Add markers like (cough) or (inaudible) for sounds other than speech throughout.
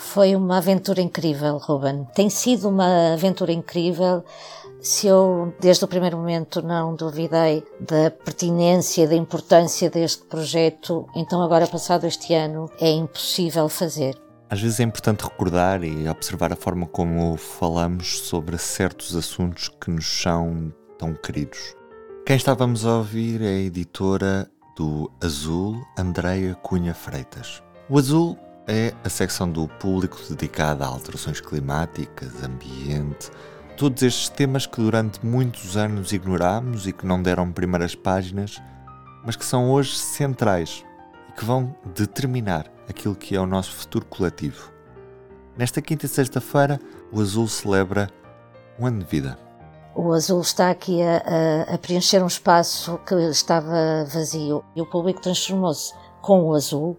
Foi uma aventura incrível, Ruben. Tem sido uma aventura incrível. Se eu, desde o primeiro momento, não duvidei da pertinência, da importância deste projeto, então agora, passado este ano, é impossível fazer. Às vezes é importante recordar e observar a forma como falamos sobre certos assuntos que nos são tão queridos. Quem estávamos a ouvir é a editora do Azul, Andreia Cunha Freitas. O Azul é a secção do público dedicada a alterações climáticas, ambiente, todos estes temas que durante muitos anos ignorámos e que não deram primeiras páginas, mas que são hoje centrais e que vão determinar aquilo que é o nosso futuro coletivo. Nesta quinta e sexta-feira, o Azul celebra um ano de vida. O Azul está aqui a, a, a preencher um espaço que estava vazio e o público transformou-se com o Azul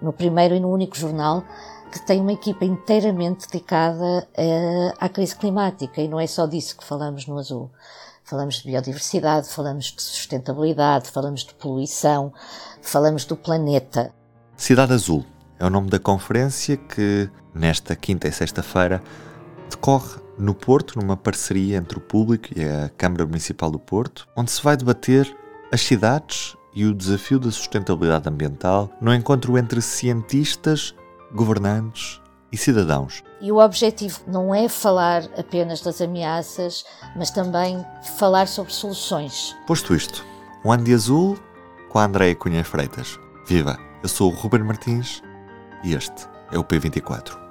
no primeiro e no único jornal que tem uma equipa inteiramente dedicada uh, à crise climática e não é só disso que falamos no Azul. Falamos de biodiversidade, falamos de sustentabilidade, falamos de poluição, falamos do planeta. Cidade Azul é o nome da conferência que, nesta quinta e sexta-feira, decorre no Porto, numa parceria entre o público e a Câmara Municipal do Porto, onde se vai debater as cidades e o desafio da sustentabilidade ambiental no encontro entre cientistas, governantes e cidadãos. E o objetivo não é falar apenas das ameaças, mas também falar sobre soluções. Posto isto, um ano de azul com a Andréia Cunha Freitas. Viva! Eu sou o Ruben Martins e este é o P24.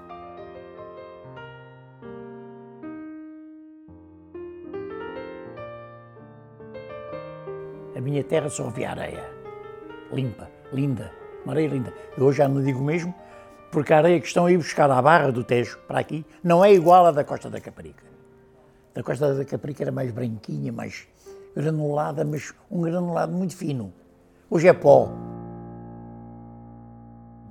Minha terra só via areia. Limpa, linda, uma areia linda. Eu hoje já não digo mesmo, porque a areia que estão a ir buscar à Barra do Tejo, para aqui, não é igual à da Costa da Caparica. Da Costa da Caparica era mais branquinha, mais granulada, mas um granulado muito fino. Hoje é pó.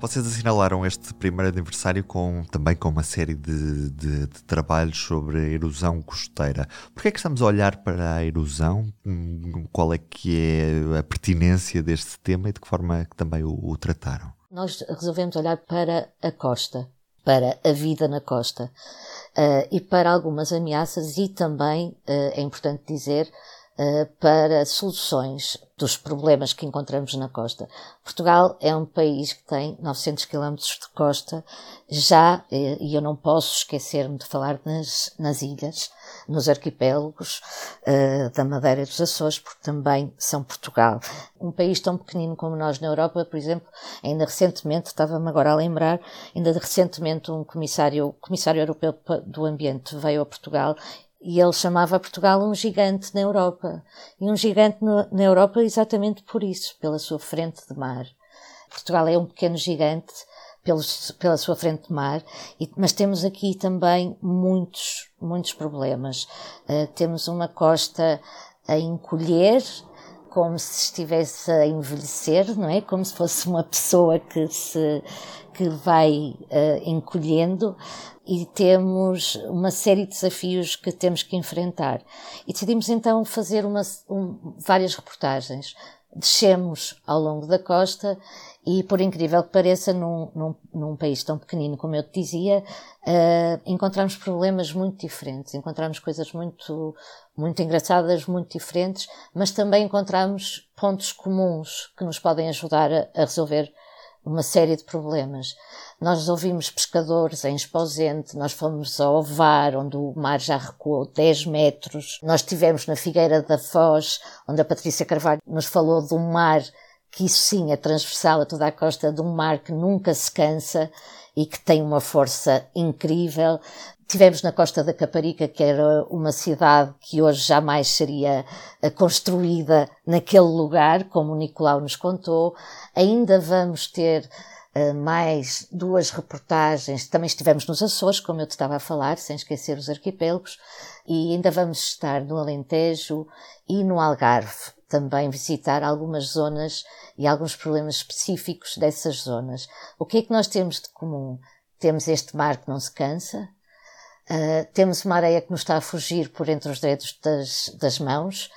Vocês assinalaram este primeiro aniversário com, também com uma série de, de, de trabalhos sobre a erosão costeira. Porquê é que estamos a olhar para a erosão? Hum, qual é que é a pertinência deste tema e de que forma é que também o, o trataram? Nós resolvemos olhar para a costa, para a vida na costa uh, e para algumas ameaças e também, uh, é importante dizer, para soluções dos problemas que encontramos na costa. Portugal é um país que tem 900 km de costa, já, e eu não posso esquecer-me de falar nas, nas ilhas, nos arquipélagos uh, da Madeira e dos Açores, porque também são Portugal. Um país tão pequenino como nós na Europa, por exemplo, ainda recentemente, estava-me agora a lembrar, ainda recentemente um comissário, comissário europeu do ambiente veio a Portugal e ele chamava Portugal um gigante na Europa. E um gigante no, na Europa exatamente por isso, pela sua frente de mar. Portugal é um pequeno gigante pela sua frente de mar, e, mas temos aqui também muitos, muitos problemas. Uh, temos uma costa a encolher, como se estivesse a envelhecer, não é? Como se fosse uma pessoa que se que vai uh, encolhendo e temos uma série de desafios que temos que enfrentar. E decidimos então fazer uma, um, várias reportagens. Descemos ao longo da costa e, por incrível que pareça, num, num, num país tão pequenino como eu te dizia, uh, encontramos problemas muito diferentes, encontramos coisas muito, muito engraçadas, muito diferentes, mas também encontramos pontos comuns que nos podem ajudar a, a resolver uma série de problemas. Nós ouvimos pescadores em Esposente, nós fomos ao Ovar, onde o mar já recuou 10 metros. Nós estivemos na Figueira da Foz, onde a Patrícia Carvalho nos falou de um mar que isso sim é transversal a toda a costa, de um mar que nunca se cansa e que tem uma força incrível. Tivemos na Costa da Caparica, que era uma cidade que hoje jamais seria eh, construída naquele lugar, como o Nicolau nos contou. Ainda vamos ter uh, mais duas reportagens. Também estivemos nos Açores, como eu te estava a falar, sem esquecer os arquipélagos. E ainda vamos estar no Alentejo e no Algarve. Também visitar algumas zonas e alguns problemas específicos dessas zonas. O que é que nós temos de comum? Temos este mar que não se cansa, Uh, temos uma areia que nos está a fugir por entre os dedos das, das mãos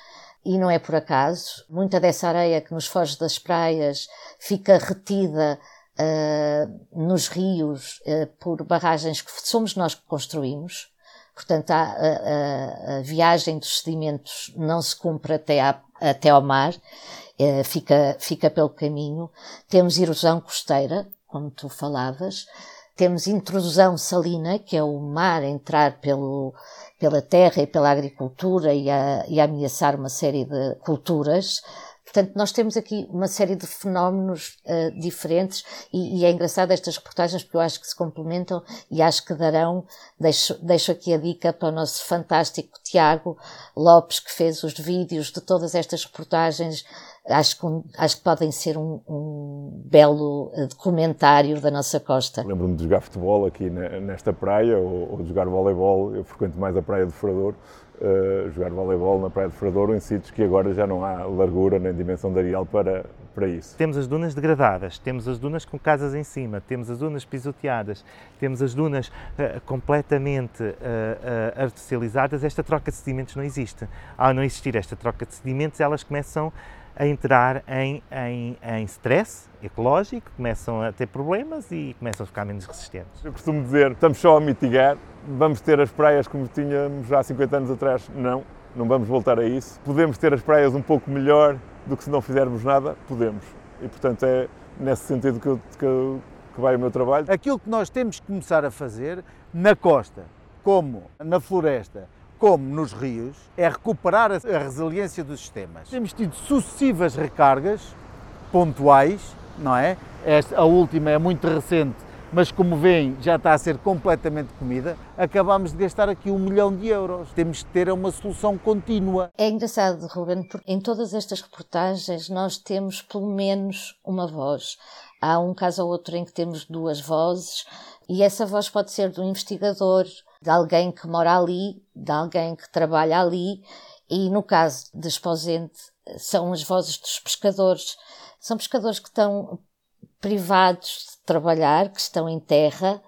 e não é por acaso. Muita dessa areia que nos foge das praias fica retida uh, nos rios uh, por barragens que somos nós que construímos. Portanto, a, a, a viagem dos sedimentos não se cumpre até, até ao mar, uh, fica, fica pelo caminho. Temos erosão costeira, como tu falavas. Temos intrusão salina, que é o mar entrar pelo, pela terra e pela agricultura e, a, e a ameaçar uma série de culturas. Portanto, nós temos aqui uma série de fenómenos uh, diferentes e, e, é engraçado estas reportagens porque eu acho que se complementam e acho que darão, deixo, deixo aqui a dica para o nosso fantástico Tiago Lopes que fez os vídeos de todas estas reportagens acho que, acho que podem ser um, um belo eh, documentário da nossa costa. Lembro-me de jogar futebol aqui nesta praia ou, ou de jogar voleibol, eu frequento mais a praia do Furador, uh, jogar voleibol na praia do Furador ou em sítios que agora já não há largura nem dimensão de areal para, para isso. Temos as dunas degradadas, temos as dunas com casas em cima, temos as dunas pisoteadas, temos as dunas uh, completamente uh, artificializadas, esta troca de sedimentos não existe. Ao não existir esta troca de sedimentos, elas começam a entrar em, em, em stress ecológico, começam a ter problemas e começam a ficar menos resistentes. Eu costumo dizer, estamos só a mitigar, vamos ter as praias como tínhamos há 50 anos atrás? Não, não vamos voltar a isso. Podemos ter as praias um pouco melhor do que se não fizermos nada? Podemos. E, portanto, é nesse sentido que, eu, que, eu, que vai o meu trabalho. Aquilo que nós temos que começar a fazer na costa, como na floresta, como nos rios, é recuperar a resiliência dos sistemas. Temos tido sucessivas recargas pontuais, não é? Esta, a última é muito recente, mas como veem, já está a ser completamente comida. Acabamos de gastar aqui um milhão de euros. Temos que ter uma solução contínua. É engraçado, Ruben, porque em todas estas reportagens nós temos pelo menos uma voz. Há um caso ou outro em que temos duas vozes, e essa voz pode ser do investigador, de alguém que mora ali, de alguém que trabalha ali, e no caso de Esposente, são as vozes dos pescadores. São pescadores que estão privados de trabalhar, que estão em terra,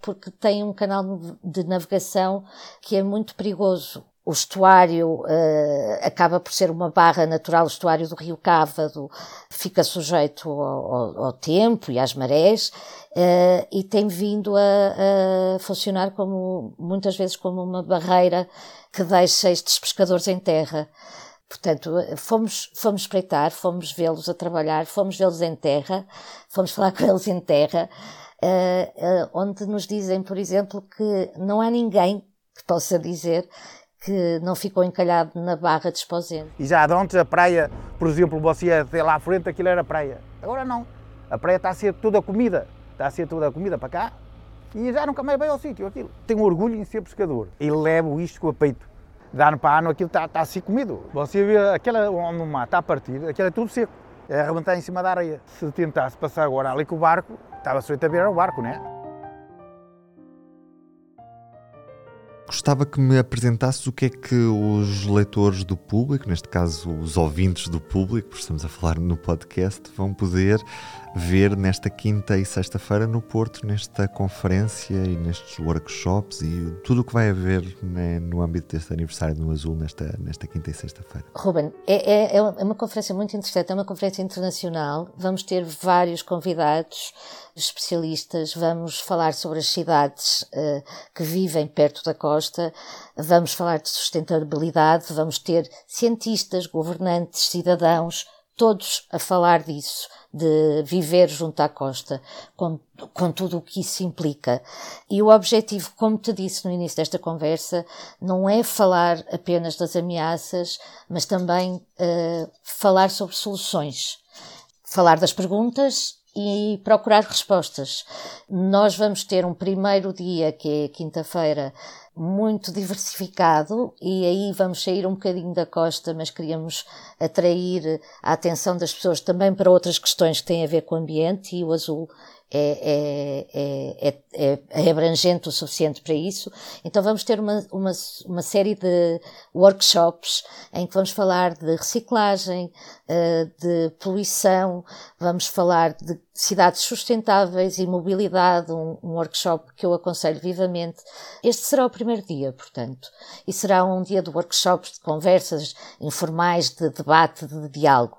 porque têm um canal de navegação que é muito perigoso. O estuário uh, acaba por ser uma barra natural, o estuário do rio Cávado fica sujeito ao, ao, ao tempo e às marés, uh, e tem vindo a, a, funcionar como, muitas vezes como uma barreira que deixa estes pescadores em terra. Portanto, fomos, fomos espreitar, fomos vê-los a trabalhar, fomos vê-los em terra, fomos falar (laughs) com eles em terra, uh, onde nos dizem, por exemplo, que não há ninguém que possa dizer que não ficou encalhado na barra de Esposende. E já de antes a praia, por exemplo, você ia até lá à frente, aquilo era praia. Agora não. A praia está a ser toda comida está a ser toda comida para cá e já nunca mais veio ao sítio aquilo. Tenho orgulho em ser pescador e levo isto com o peito. De ano para ano aquilo está, está ser comido. Você vê aquela onde o mar está a partir, aquilo é tudo seco. É arrebentar em cima da areia. Se tentasse passar agora ali com o barco, estava sujeito a ver o barco, não é? Gostava que me apresentasses o que é que os leitores do público, neste caso os ouvintes do público, porque estamos a falar no podcast, vão poder ver nesta quinta e sexta-feira no Porto, nesta conferência e nestes workshops e tudo o que vai haver né, no âmbito deste aniversário no Azul nesta, nesta quinta e sexta-feira. Ruben, é, é, é uma conferência muito interessante, é uma conferência internacional, vamos ter vários convidados especialistas, vamos falar sobre as cidades uh, que vivem perto da costa, vamos falar de sustentabilidade, vamos ter cientistas, governantes, cidadãos, todos a falar disso de viver junto à costa, com, com tudo o que isso implica. E o objetivo, como te disse no início desta conversa, não é falar apenas das ameaças, mas também uh, falar sobre soluções. Falar das perguntas e procurar respostas. Nós vamos ter um primeiro dia, que é quinta-feira, muito (laughs) diversificado e aí vamos sair um bocadinho da costa, mas queríamos atrair a atenção das pessoas também para outras questões que têm a ver com o ambiente e o azul é, é, é, é, abrangente o suficiente para isso. Então vamos ter uma, uma, uma série de workshops em que vamos falar de reciclagem, de poluição, vamos falar de cidades sustentáveis e mobilidade, um, um workshop que eu aconselho vivamente. Este será o primeiro dia, portanto, e será um dia de workshops, de conversas informais, de debate, de diálogo.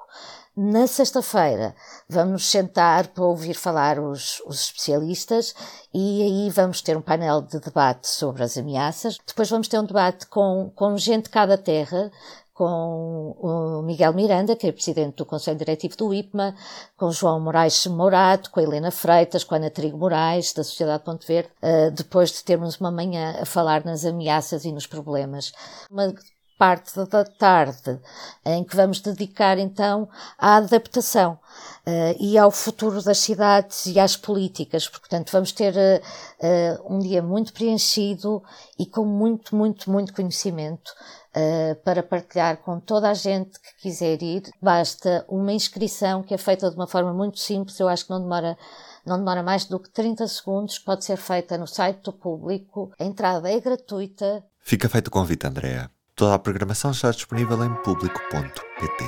Na sexta-feira vamos sentar para ouvir falar os, os, especialistas e aí vamos ter um painel de debate sobre as ameaças. Depois vamos ter um debate com, com gente de cada terra, com o Miguel Miranda, que é presidente do Conselho Diretivo do IPMA, com João Moraes Mourato, com a Helena Freitas, com a Ana Trigo Moraes, da Sociedade Ponte Verde, uh, depois de termos uma manhã a falar nas ameaças e nos problemas. Uma parte da tarde, em que vamos dedicar então à adaptação uh, e ao futuro das cidades e às políticas. Portanto, vamos ter uh, um dia muito preenchido e com muito, muito, muito conhecimento uh, para partilhar com toda a gente que quiser ir. Basta uma inscrição que é feita de uma forma muito simples, eu acho que não demora não demora mais do que 30 segundos, pode ser feita no site do público, a entrada é gratuita. Fica feito o convite, Andréa. Toda a programação está disponível em público.pt.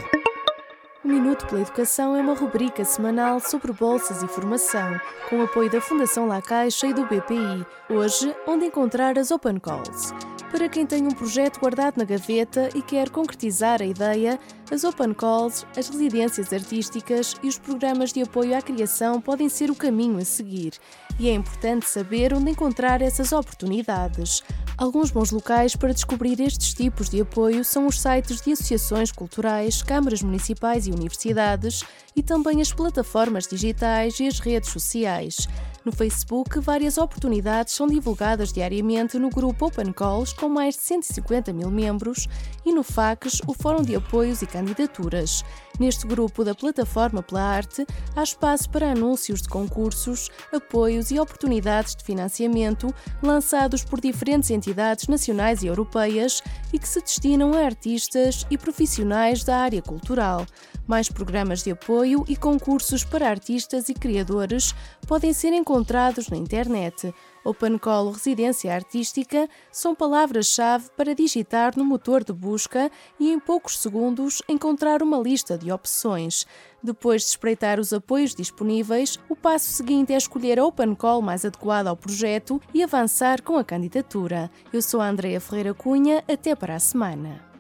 O Minuto pela Educação é uma rubrica semanal sobre bolsas e formação, com apoio da Fundação La Caixa e do BPI. Hoje, onde encontrar as Open Calls. Para quem tem um projeto guardado na gaveta e quer concretizar a ideia, as Open Calls, as residências artísticas e os programas de apoio à criação podem ser o caminho a seguir. E é importante saber onde encontrar essas oportunidades. Alguns bons locais para descobrir estes tipos de apoio são os sites de associações culturais, câmaras municipais e universidades e também as plataformas digitais e as redes sociais. No Facebook, várias oportunidades são divulgadas diariamente no grupo Open Calls, com mais de 150 mil membros, e no FACS, o Fórum de Apoios e Candidaturas. Neste grupo da Plataforma pela Arte, há espaço para anúncios de concursos, apoios e oportunidades de financiamento lançados por diferentes entidades nacionais e europeias e que se destinam a artistas e profissionais da área cultural. Mais programas de apoio e concursos para artistas e criadores podem ser encontrados na internet. OpenCall Residência Artística são palavras-chave para digitar no motor de busca e em poucos segundos encontrar uma lista de opções. Depois de espreitar os apoios disponíveis, o passo seguinte é escolher a OpenCall mais adequada ao projeto e avançar com a candidatura. Eu sou a Andrea Ferreira Cunha, até para a semana.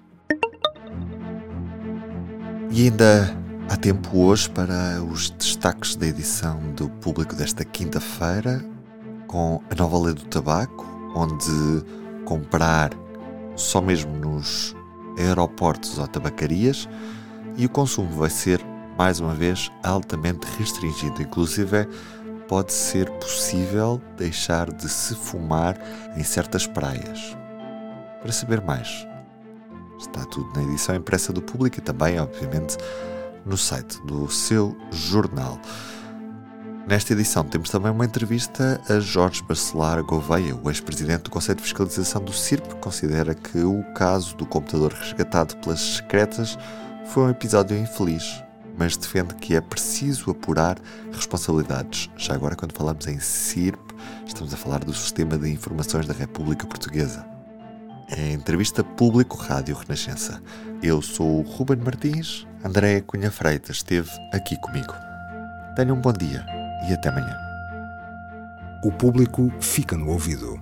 E ainda há tempo hoje para os destaques da edição do público desta quinta-feira, com a nova lei do tabaco, onde comprar só mesmo nos aeroportos ou tabacarias e o consumo vai ser, mais uma vez, altamente restringido. Inclusive, pode ser possível deixar de se fumar em certas praias. Para saber mais, Está tudo na edição impressa do público e também, obviamente, no site do seu jornal. Nesta edição temos também uma entrevista a Jorge Bacelar Gouveia, o ex-presidente do Conselho de Fiscalização do CIRP, considera que o caso do computador resgatado pelas secretas foi um episódio infeliz, mas defende que é preciso apurar responsabilidades. Já agora, quando falamos em CIRP, estamos a falar do Sistema de Informações da República Portuguesa é a entrevista Público Rádio Renascença. Eu sou o Ruben Martins, Andréa Cunha Freitas esteve aqui comigo. Tenha um bom dia e até amanhã. O público fica no ouvido.